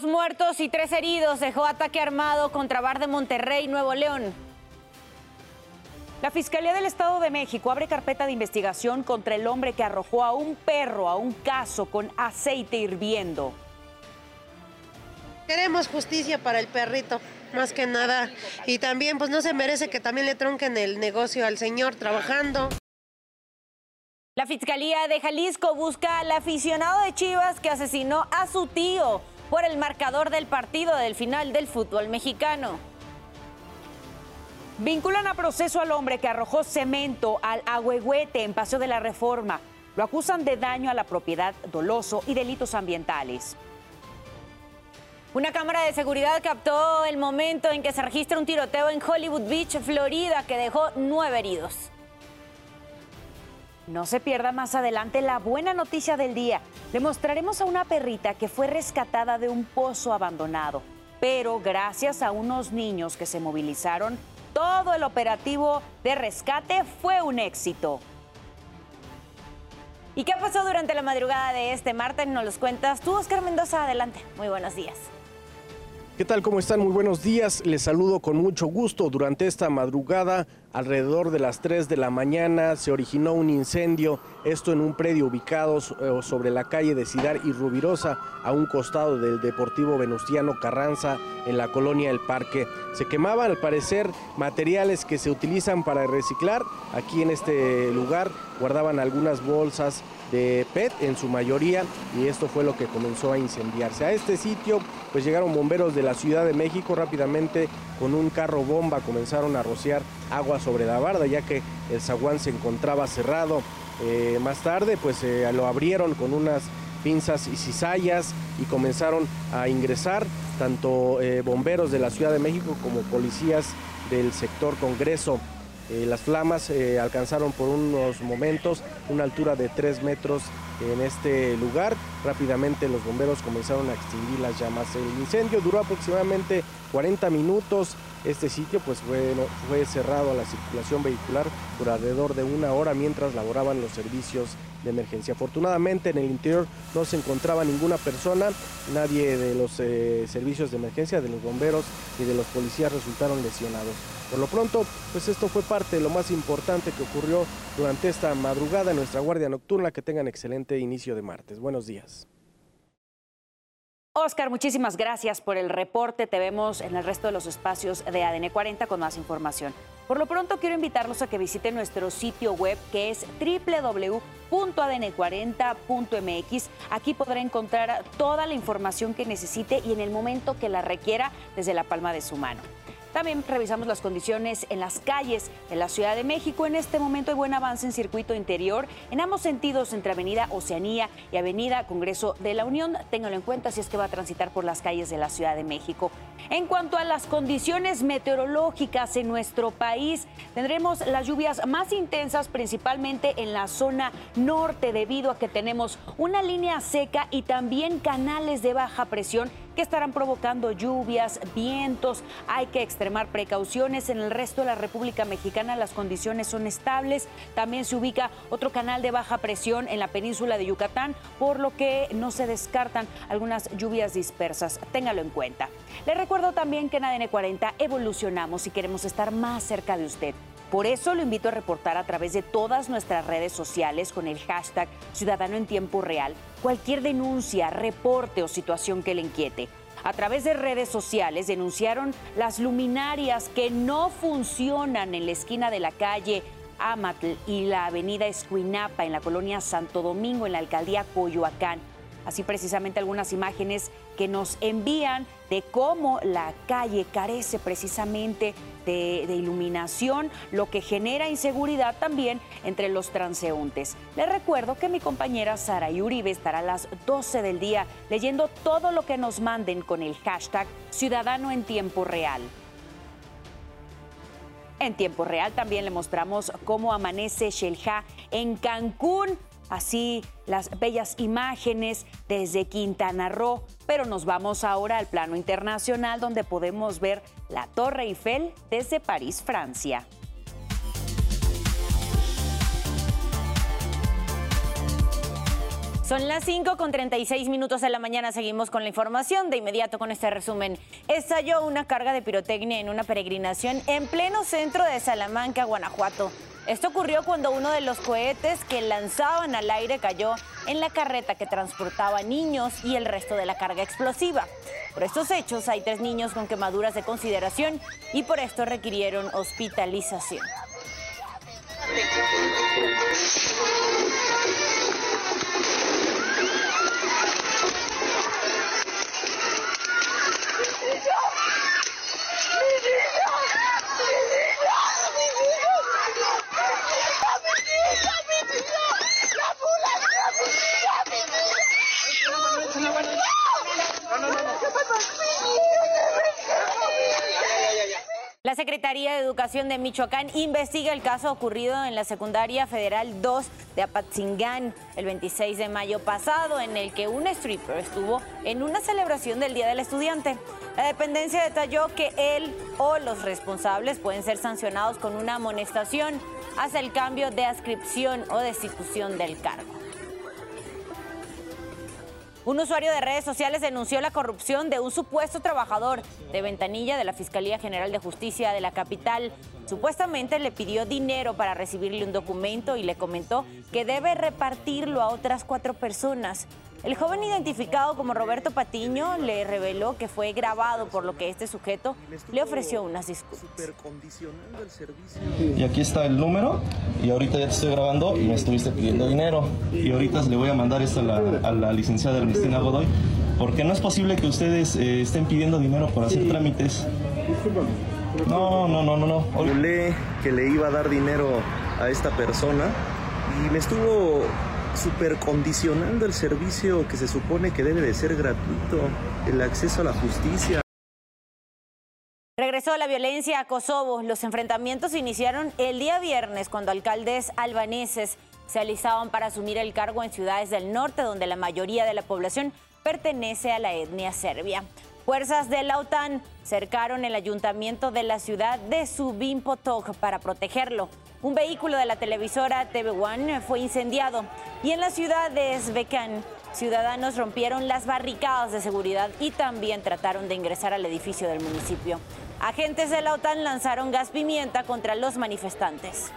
Dos muertos y tres heridos dejó ataque armado contra Bar de Monterrey, Nuevo León. La Fiscalía del Estado de México abre carpeta de investigación contra el hombre que arrojó a un perro a un caso con aceite hirviendo. Queremos justicia para el perrito, más que nada. Y también, pues no se merece que también le tronquen el negocio al señor trabajando. La Fiscalía de Jalisco busca al aficionado de Chivas que asesinó a su tío por el marcador del partido del final del fútbol mexicano. Vinculan a proceso al hombre que arrojó cemento al agüehuete en Paseo de la Reforma. Lo acusan de daño a la propiedad doloso y delitos ambientales. Una cámara de seguridad captó el momento en que se registra un tiroteo en Hollywood Beach, Florida, que dejó nueve heridos. No se pierda más adelante la buena noticia del día. Le mostraremos a una perrita que fue rescatada de un pozo abandonado, pero gracias a unos niños que se movilizaron, todo el operativo de rescate fue un éxito. ¿Y qué pasó durante la madrugada de este martes? Nos los cuentas tú, Oscar Mendoza. Adelante. Muy buenos días. ¿Qué tal? ¿Cómo están? Muy buenos días. Les saludo con mucho gusto. Durante esta madrugada, alrededor de las 3 de la mañana, se originó un incendio, esto en un predio ubicado eh, sobre la calle de Cidar y Rubirosa, a un costado del Deportivo Venustiano Carranza, en la colonia El Parque. Se quemaban, al parecer, materiales que se utilizan para reciclar. Aquí en este lugar guardaban algunas bolsas de PET en su mayoría y esto fue lo que comenzó a incendiarse. A este sitio pues llegaron bomberos de la Ciudad de México rápidamente con un carro bomba comenzaron a rociar agua sobre la barda ya que el zaguán se encontraba cerrado. Eh, más tarde pues eh, lo abrieron con unas pinzas y cizallas y comenzaron a ingresar tanto eh, bomberos de la Ciudad de México como policías del sector Congreso. Las flamas alcanzaron por unos momentos una altura de 3 metros en este lugar. Rápidamente los bomberos comenzaron a extinguir las llamas. El incendio duró aproximadamente 40 minutos. Este sitio pues fue, cerrado a la circulación vehicular por alrededor de una hora mientras laboraban los servicios de emergencia. Afortunadamente en el interior no se encontraba ninguna persona, nadie de los eh, servicios de emergencia, de los bomberos ni de los policías resultaron lesionados. Por lo pronto, pues esto fue parte de lo más importante que ocurrió durante esta madrugada en nuestra guardia nocturna. Que tengan excelente inicio de martes. Buenos días. Oscar, muchísimas gracias por el reporte. Te vemos en el resto de los espacios de ADN 40 con más información. Por lo pronto quiero invitarlos a que visiten nuestro sitio web que es www.adn40.mx. Aquí podrá encontrar toda la información que necesite y en el momento que la requiera desde la palma de su mano. También revisamos las condiciones en las calles de la Ciudad de México. En este momento hay buen avance en circuito interior en ambos sentidos entre Avenida Oceanía y Avenida Congreso de la Unión. Téngalo en cuenta si es que va a transitar por las calles de la Ciudad de México. En cuanto a las condiciones meteorológicas en nuestro país, tendremos las lluvias más intensas principalmente en la zona norte debido a que tenemos una línea seca y también canales de baja presión que estarán provocando lluvias, vientos. Hay que extremar precauciones. En el resto de la República Mexicana las condiciones son estables. También se ubica otro canal de baja presión en la península de Yucatán, por lo que no se descartan algunas lluvias dispersas. Téngalo en cuenta. Le recuerdo también que en ADN 40 evolucionamos y queremos estar más cerca de usted. Por eso lo invito a reportar a través de todas nuestras redes sociales con el hashtag Ciudadano en Tiempo Real cualquier denuncia, reporte o situación que le inquiete. A través de redes sociales denunciaron las luminarias que no funcionan en la esquina de la calle Amatl y la avenida Escuinapa en la colonia Santo Domingo en la alcaldía Coyoacán. Así precisamente algunas imágenes que nos envían de cómo la calle carece precisamente de, iluminación, lo que genera inseguridad también entre los transeúntes. Les recuerdo que mi compañera Sara Uribe estará a las 12 del día leyendo todo lo que nos manden con el hashtag Ciudadano en Tiempo Real. En tiempo real también le mostramos cómo amanece Shelja en Cancún así las bellas imágenes desde Quintana Roo, pero nos vamos ahora al plano internacional donde podemos ver la Torre Eiffel desde París, Francia. Son las 5 con 36 minutos de la mañana. Seguimos con la información. De inmediato con este resumen. Estalló una carga de pirotecnia en una peregrinación en pleno centro de Salamanca, Guanajuato. Esto ocurrió cuando uno de los cohetes que lanzaban al aire cayó en la carreta que transportaba niños y el resto de la carga explosiva. Por estos hechos hay tres niños con quemaduras de consideración y por esto requirieron hospitalización. Secretaría de Educación de Michoacán investiga el caso ocurrido en la Secundaria Federal 2 de Apatzingán el 26 de mayo pasado, en el que un stripper estuvo en una celebración del Día del Estudiante. La dependencia detalló que él o los responsables pueden ser sancionados con una amonestación hasta el cambio de adscripción o destitución del cargo. Un usuario de redes sociales denunció la corrupción de un supuesto trabajador de ventanilla de la Fiscalía General de Justicia de la capital. Supuestamente le pidió dinero para recibirle un documento y le comentó que debe repartirlo a otras cuatro personas. El joven identificado como Roberto Patiño le reveló que fue grabado, por lo que este sujeto le ofreció unas disculpas. Y aquí está el número, y ahorita ya te estoy grabando y me estuviste pidiendo dinero. Y ahorita le voy a mandar esto a la, a la licenciada Ernestina Godoy, porque no es posible que ustedes eh, estén pidiendo dinero por hacer trámites. No, no, no, no, no. Hablé que le iba a dar dinero a esta persona y me estuvo supercondicionando el servicio que se supone que debe de ser gratuito, el acceso a la justicia. Regresó la violencia a Kosovo. Los enfrentamientos iniciaron el día viernes cuando alcaldes albaneses se alistaban para asumir el cargo en ciudades del norte donde la mayoría de la población pertenece a la etnia serbia. Fuerzas de la OTAN cercaron el ayuntamiento de la ciudad de Subin Potok para protegerlo. Un vehículo de la televisora TV1 fue incendiado y en la ciudad de Svekan, ciudadanos rompieron las barricadas de seguridad y también trataron de ingresar al edificio del municipio. Agentes de la OTAN lanzaron gas pimienta contra los manifestantes.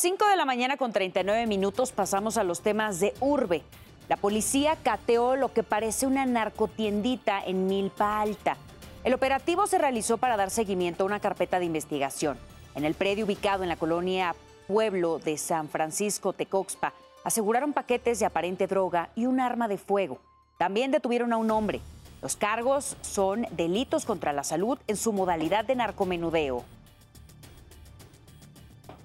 5 de la mañana con 39 minutos pasamos a los temas de urbe. La policía cateó lo que parece una narcotiendita en Milpa Alta. El operativo se realizó para dar seguimiento a una carpeta de investigación. En el predio ubicado en la colonia Pueblo de San Francisco Tecoxpa, aseguraron paquetes de aparente droga y un arma de fuego. También detuvieron a un hombre. Los cargos son delitos contra la salud en su modalidad de narcomenudeo.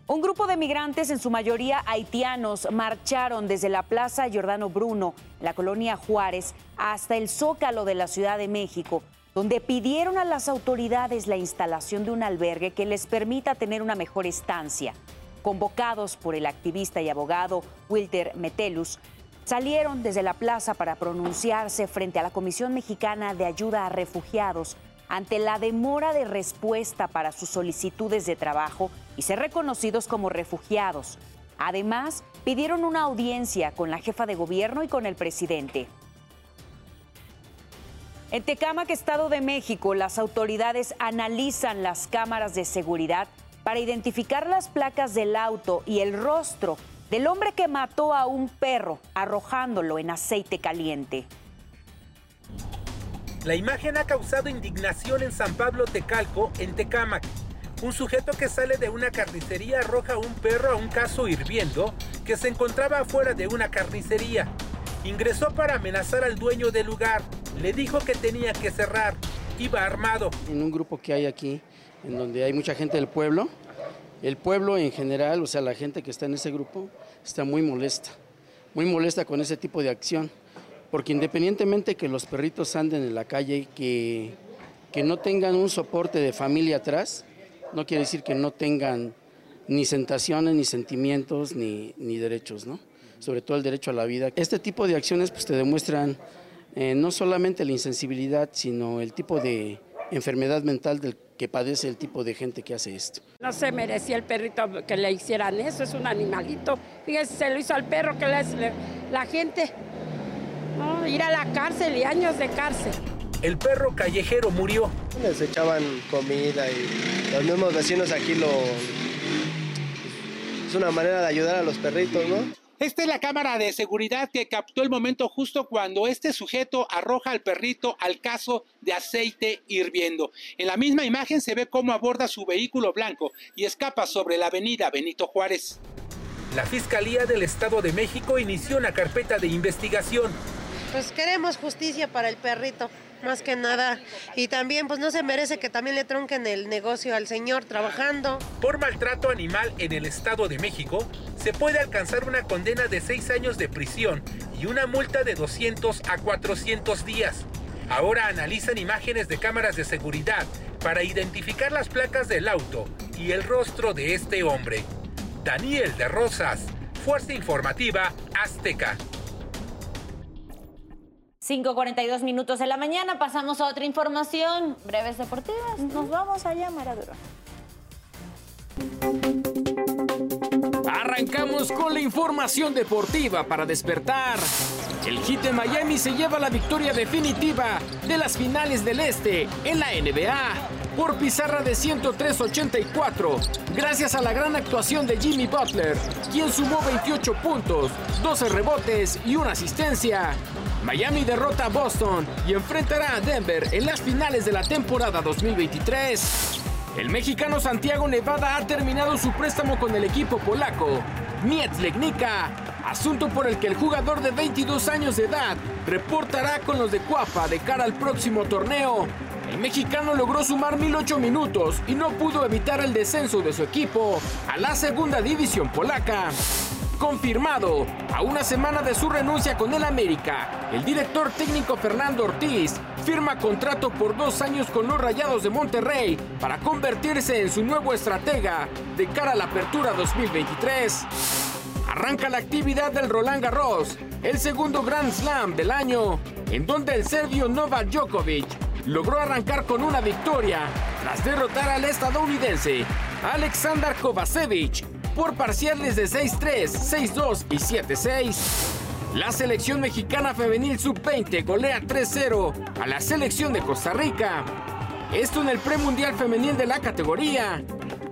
Un grupo de migrantes, en su mayoría haitianos, marcharon desde la Plaza Giordano Bruno, la colonia Juárez, hasta el Zócalo de la Ciudad de México, donde pidieron a las autoridades la instalación de un albergue que les permita tener una mejor estancia. Convocados por el activista y abogado Wilter Metelus, salieron desde la plaza para pronunciarse frente a la Comisión Mexicana de Ayuda a Refugiados ante la demora de respuesta para sus solicitudes de trabajo y ser reconocidos como refugiados. Además, pidieron una audiencia con la jefa de gobierno y con el presidente. En Tecámac, Estado de México, las autoridades analizan las cámaras de seguridad para identificar las placas del auto y el rostro del hombre que mató a un perro arrojándolo en aceite caliente. La imagen ha causado indignación en San Pablo Tecalco, en Tecámac. Un sujeto que sale de una carnicería arroja un perro a un caso hirviendo que se encontraba afuera de una carnicería. Ingresó para amenazar al dueño del lugar. Le dijo que tenía que cerrar. Iba armado. En un grupo que hay aquí, en donde hay mucha gente del pueblo, el pueblo en general, o sea, la gente que está en ese grupo, está muy molesta. Muy molesta con ese tipo de acción porque independientemente que los perritos anden en la calle, que, que no tengan un soporte de familia atrás, no quiere decir que no tengan ni sentaciones, ni sentimientos, ni, ni derechos, ¿no? Sobre todo el derecho a la vida. Este tipo de acciones pues, te demuestran eh, no solamente la insensibilidad, sino el tipo de enfermedad mental del que padece el tipo de gente que hace esto. No se merecía el perrito que le hicieran eso, es un animalito. Fíjese, se lo hizo al perro que le hace la gente. Ir a la cárcel y años de cárcel. El perro callejero murió. Les echaban comida y los mismos vecinos aquí lo... Es una manera de ayudar a los perritos, ¿no? Esta es la cámara de seguridad que captó el momento justo cuando este sujeto arroja al perrito al caso de aceite hirviendo. En la misma imagen se ve cómo aborda su vehículo blanco y escapa sobre la avenida Benito Juárez. La Fiscalía del Estado de México inició una carpeta de investigación. Pues queremos justicia para el perrito, más que nada. Y también pues no se merece que también le tronquen el negocio al señor trabajando. Por maltrato animal en el Estado de México, se puede alcanzar una condena de 6 años de prisión y una multa de 200 a 400 días. Ahora analizan imágenes de cámaras de seguridad para identificar las placas del auto y el rostro de este hombre. Daniel de Rosas, Fuerza Informativa Azteca. 5.42 minutos de la mañana, pasamos a otra información, breves deportivas. Nos vamos allá, Maraduro. Arrancamos con la información deportiva para despertar. El Heat de Miami se lleva la victoria definitiva de las finales del Este en la NBA por pizarra de 103-84, gracias a la gran actuación de Jimmy Butler, quien sumó 28 puntos, 12 rebotes y una asistencia. Miami derrota a Boston y enfrentará a Denver en las finales de la temporada 2023. El mexicano Santiago Nevada ha terminado su préstamo con el equipo polaco, Mietz Legnica, asunto por el que el jugador de 22 años de edad reportará con los de Cuapa de cara al próximo torneo. El mexicano logró sumar 1008 minutos y no pudo evitar el descenso de su equipo a la segunda división polaca. Confirmado, a una semana de su renuncia con el América, el director técnico Fernando Ortiz firma contrato por dos años con los Rayados de Monterrey para convertirse en su nuevo estratega de cara a la apertura 2023. Arranca la actividad del Roland Garros, el segundo Grand Slam del año, en donde el serbio Novak Djokovic logró arrancar con una victoria tras derrotar al estadounidense Alexander Kovacevic por parciales de 6-3, 6-2 y 7-6. La selección mexicana femenil sub-20 golea 3-0 a la selección de Costa Rica. Esto en el premundial femenil de la categoría.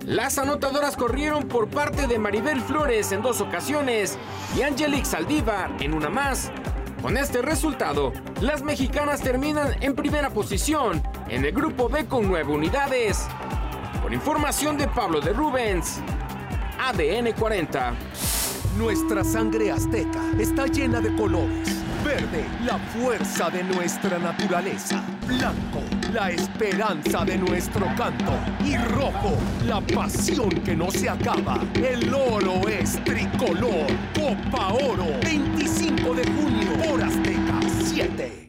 Las anotadoras corrieron por parte de Maribel Flores en dos ocasiones y Angelique Saldívar en una más. Con este resultado, las mexicanas terminan en primera posición en el grupo B con nueve unidades. Con información de Pablo de Rubens, ADN 40. Nuestra sangre azteca está llena de colores. Verde, la fuerza de nuestra naturaleza. Blanco, la esperanza de nuestro canto. Y rojo, la pasión que no se acaba. El oro es tricolor. Copa Oro, 25 de junio, por Azteca 7.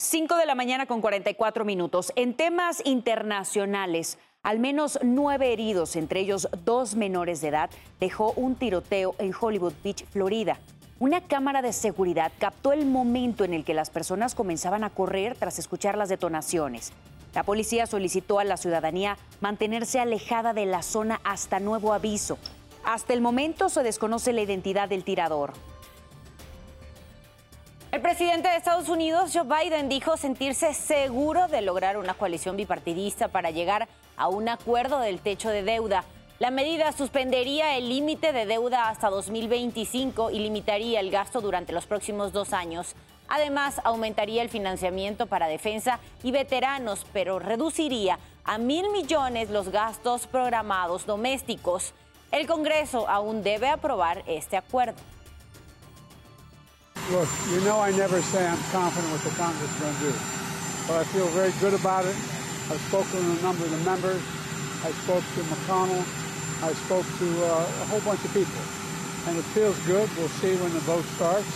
5 de la mañana con 44 minutos. En temas internacionales, al menos nueve heridos, entre ellos dos menores de edad, dejó un tiroteo en Hollywood Beach, Florida. Una cámara de seguridad captó el momento en el que las personas comenzaban a correr tras escuchar las detonaciones. La policía solicitó a la ciudadanía mantenerse alejada de la zona hasta nuevo aviso. Hasta el momento se desconoce la identidad del tirador. El presidente de Estados Unidos, Joe Biden, dijo sentirse seguro de lograr una coalición bipartidista para llegar a un acuerdo del techo de deuda. La medida suspendería el límite de deuda hasta 2025 y limitaría el gasto durante los próximos dos años. Además, aumentaría el financiamiento para defensa y veteranos, pero reduciría a mil millones los gastos programados domésticos. El Congreso aún debe aprobar este acuerdo. Look, you know I never say I'm confident what the Congress is going to do, but I feel very good about it. I've spoken to a number of the members. I spoke to McConnell. I spoke to uh, a whole bunch of people. And it feels good. We'll see when the vote starts.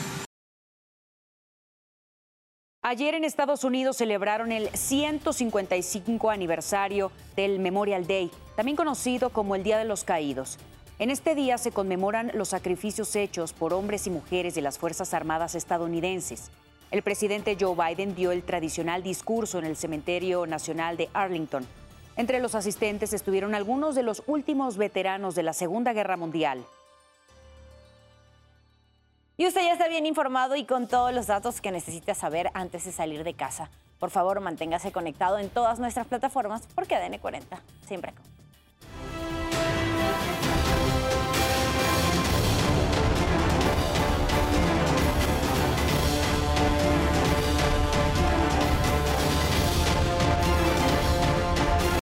Ayer en Estados Unidos celebraron el 155 aniversario del Memorial Day, también conocido como el Día de los Caídos. En este día se conmemoran los sacrificios hechos por hombres y mujeres de las Fuerzas Armadas estadounidenses. El presidente Joe Biden dio el tradicional discurso en el Cementerio Nacional de Arlington. Entre los asistentes estuvieron algunos de los últimos veteranos de la Segunda Guerra Mundial. Y usted ya está bien informado y con todos los datos que necesita saber antes de salir de casa. Por favor, manténgase conectado en todas nuestras plataformas porque ADN 40 siempre